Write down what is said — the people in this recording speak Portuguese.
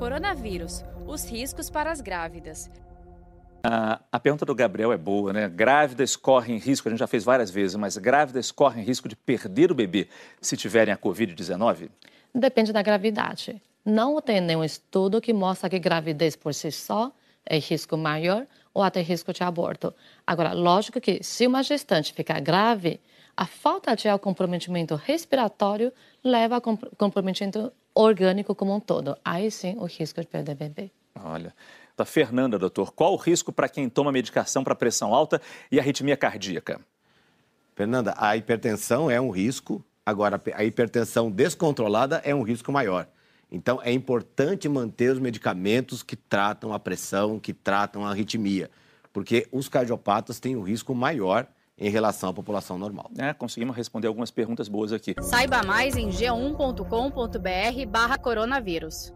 Coronavírus, os riscos para as grávidas. A, a, pergunta do Gabriel é boa, né? Grávidas correm risco, a gente já fez várias vezes, mas grávidas correm risco de perder o bebê se tiverem a Covid-19? Depende da gravidade. Não tem nenhum estudo que mostra que gravidez por si só é risco maior ou até risco de aborto. Agora, lógico que se uma gestante ficar grave, a falta de comprometimento respiratório leva a comprometimento orgânico como um todo. Aí sim o risco de perder bebê. Olha, da Fernanda, doutor, qual o risco para quem toma medicação para pressão alta e arritmia cardíaca? Fernanda, a hipertensão é um risco, agora a hipertensão descontrolada é um risco maior. Então, é importante manter os medicamentos que tratam a pressão, que tratam a arritmia, porque os cardiopatas têm um risco maior em relação à população normal. É, conseguimos responder algumas perguntas boas aqui. Saiba mais em g1.com.br barra coronavírus.